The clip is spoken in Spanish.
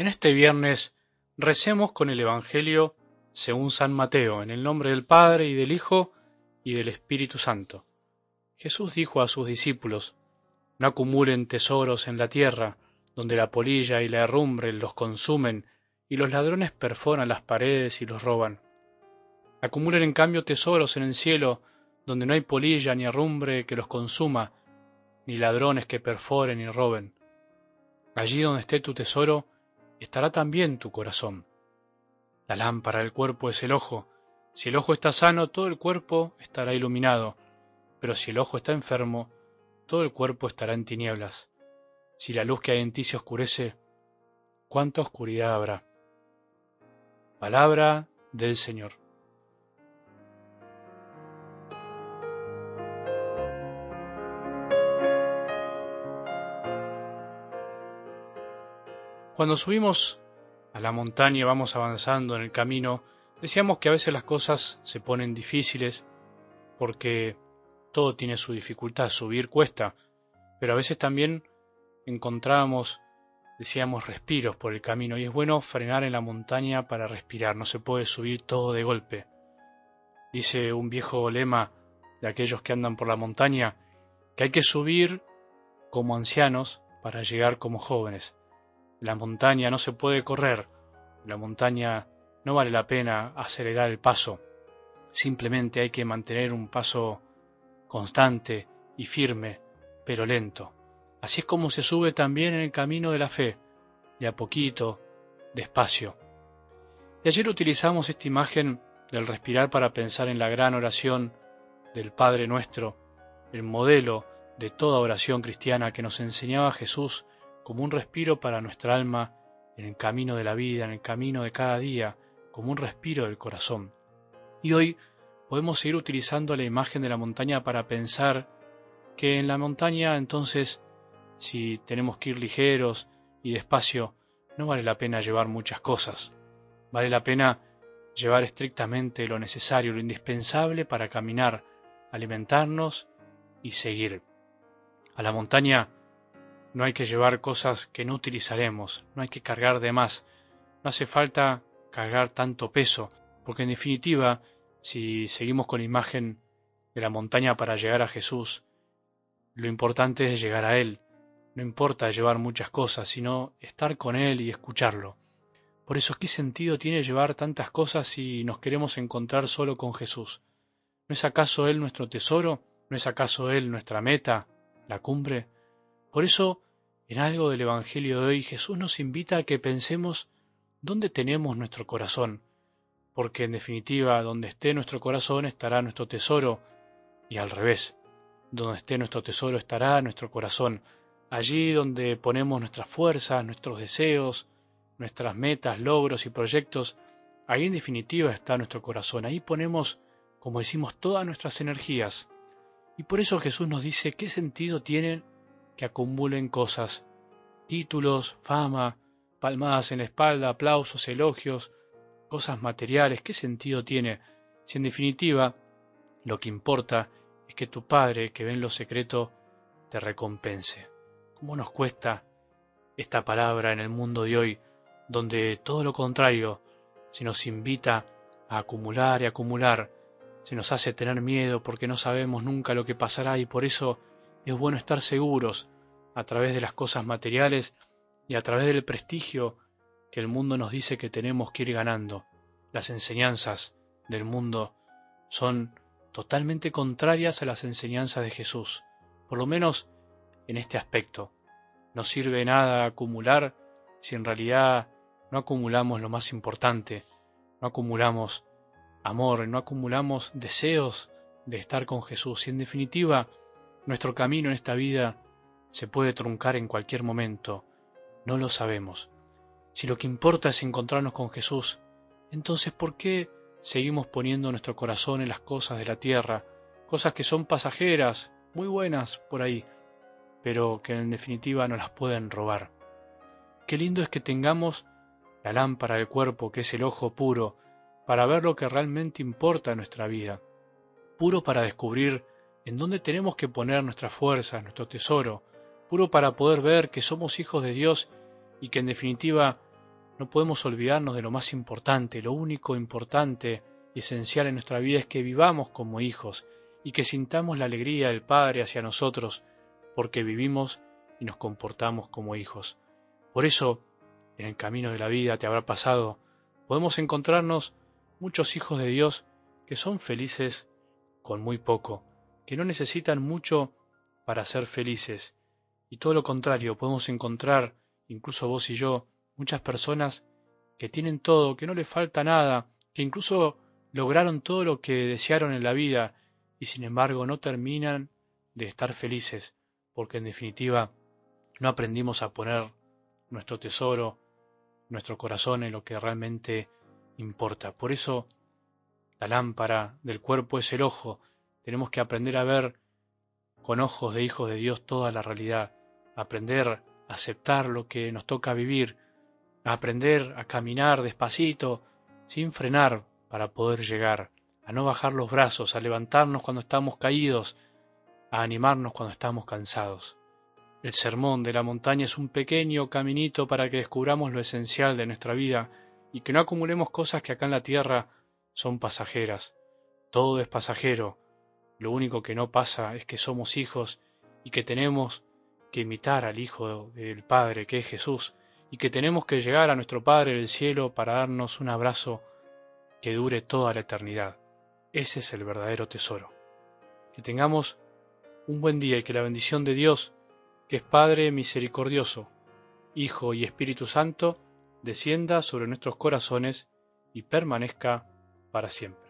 En este viernes recemos con el Evangelio según San Mateo, en el nombre del Padre y del Hijo y del Espíritu Santo. Jesús dijo a sus discípulos, No acumulen tesoros en la tierra, donde la polilla y la herrumbre los consumen y los ladrones perforan las paredes y los roban. Acumulen en cambio tesoros en el cielo, donde no hay polilla ni herrumbre que los consuma, ni ladrones que perforen y roben. Allí donde esté tu tesoro, estará también tu corazón. La lámpara del cuerpo es el ojo. Si el ojo está sano, todo el cuerpo estará iluminado, pero si el ojo está enfermo, todo el cuerpo estará en tinieblas. Si la luz que hay en ti se oscurece, ¿cuánta oscuridad habrá? Palabra del Señor. Cuando subimos a la montaña y vamos avanzando en el camino, decíamos que a veces las cosas se ponen difíciles porque todo tiene su dificultad, subir cuesta, pero a veces también encontramos, decíamos, respiros por el camino y es bueno frenar en la montaña para respirar, no se puede subir todo de golpe. Dice un viejo lema de aquellos que andan por la montaña que hay que subir como ancianos para llegar como jóvenes la montaña no se puede correr, la montaña no vale la pena acelerar el paso, simplemente hay que mantener un paso constante y firme, pero lento. Así es como se sube también en el camino de la fe, de a poquito, despacio. Y ayer utilizamos esta imagen del respirar para pensar en la gran oración del Padre nuestro, el modelo de toda oración cristiana que nos enseñaba Jesús como un respiro para nuestra alma en el camino de la vida, en el camino de cada día, como un respiro del corazón. Y hoy podemos seguir utilizando la imagen de la montaña para pensar que en la montaña entonces, si tenemos que ir ligeros y despacio, no vale la pena llevar muchas cosas. Vale la pena llevar estrictamente lo necesario, lo indispensable para caminar, alimentarnos y seguir. A la montaña no hay que llevar cosas que no utilizaremos, no hay que cargar de más, no hace falta cargar tanto peso, porque en definitiva, si seguimos con la imagen de la montaña para llegar a Jesús, lo importante es llegar a Él. No importa llevar muchas cosas, sino estar con Él y escucharlo. Por eso, ¿qué sentido tiene llevar tantas cosas si nos queremos encontrar solo con Jesús? ¿No es acaso Él nuestro tesoro? ¿No es acaso Él nuestra meta, la cumbre? Por eso, en algo del Evangelio de hoy, Jesús nos invita a que pensemos dónde tenemos nuestro corazón, porque en definitiva, donde esté nuestro corazón estará nuestro tesoro, y al revés, donde esté nuestro tesoro estará nuestro corazón, allí donde ponemos nuestras fuerzas, nuestros deseos, nuestras metas, logros y proyectos, ahí en definitiva está nuestro corazón, ahí ponemos, como decimos, todas nuestras energías. Y por eso Jesús nos dice qué sentido tiene que acumulen cosas, títulos, fama, palmadas en la espalda, aplausos, elogios, cosas materiales, ¿qué sentido tiene si en definitiva lo que importa es que tu Padre, que ve en lo secreto, te recompense? ¿Cómo nos cuesta esta palabra en el mundo de hoy, donde todo lo contrario se nos invita a acumular y acumular, se nos hace tener miedo porque no sabemos nunca lo que pasará y por eso es bueno estar seguros a través de las cosas materiales y a través del prestigio que el mundo nos dice que tenemos que ir ganando. Las enseñanzas del mundo son totalmente contrarias a las enseñanzas de Jesús, por lo menos en este aspecto. No sirve nada acumular si en realidad no acumulamos lo más importante, no acumulamos amor, no acumulamos deseos de estar con Jesús. Y en definitiva, nuestro camino en esta vida se puede truncar en cualquier momento, no lo sabemos. Si lo que importa es encontrarnos con Jesús, entonces ¿por qué seguimos poniendo nuestro corazón en las cosas de la tierra, cosas que son pasajeras, muy buenas por ahí, pero que en definitiva no las pueden robar? Qué lindo es que tengamos la lámpara del cuerpo, que es el ojo puro, para ver lo que realmente importa en nuestra vida, puro para descubrir en dónde tenemos que poner nuestra fuerza, nuestro tesoro, puro para poder ver que somos hijos de Dios y que en definitiva no podemos olvidarnos de lo más importante, lo único importante y esencial en nuestra vida es que vivamos como hijos y que sintamos la alegría del Padre hacia nosotros, porque vivimos y nos comportamos como hijos. Por eso, en el camino de la vida te habrá pasado, podemos encontrarnos muchos hijos de Dios que son felices con muy poco, que no necesitan mucho para ser felices. Y todo lo contrario, podemos encontrar, incluso vos y yo, muchas personas que tienen todo, que no les falta nada, que incluso lograron todo lo que desearon en la vida y sin embargo no terminan de estar felices, porque en definitiva no aprendimos a poner nuestro tesoro, nuestro corazón en lo que realmente importa. Por eso la lámpara del cuerpo es el ojo. Tenemos que aprender a ver con ojos de hijos de Dios toda la realidad, aprender a aceptar lo que nos toca vivir, a aprender a caminar despacito, sin frenar, para poder llegar, a no bajar los brazos, a levantarnos cuando estamos caídos, a animarnos cuando estamos cansados. El sermón de la montaña es un pequeño caminito para que descubramos lo esencial de nuestra vida y que no acumulemos cosas que acá en la tierra son pasajeras. Todo es pasajero. Lo único que no pasa es que somos hijos y que tenemos que imitar al Hijo del Padre, que es Jesús, y que tenemos que llegar a nuestro Padre del cielo para darnos un abrazo que dure toda la eternidad. Ese es el verdadero tesoro. Que tengamos un buen día y que la bendición de Dios, que es Padre misericordioso, Hijo y Espíritu Santo, descienda sobre nuestros corazones y permanezca para siempre.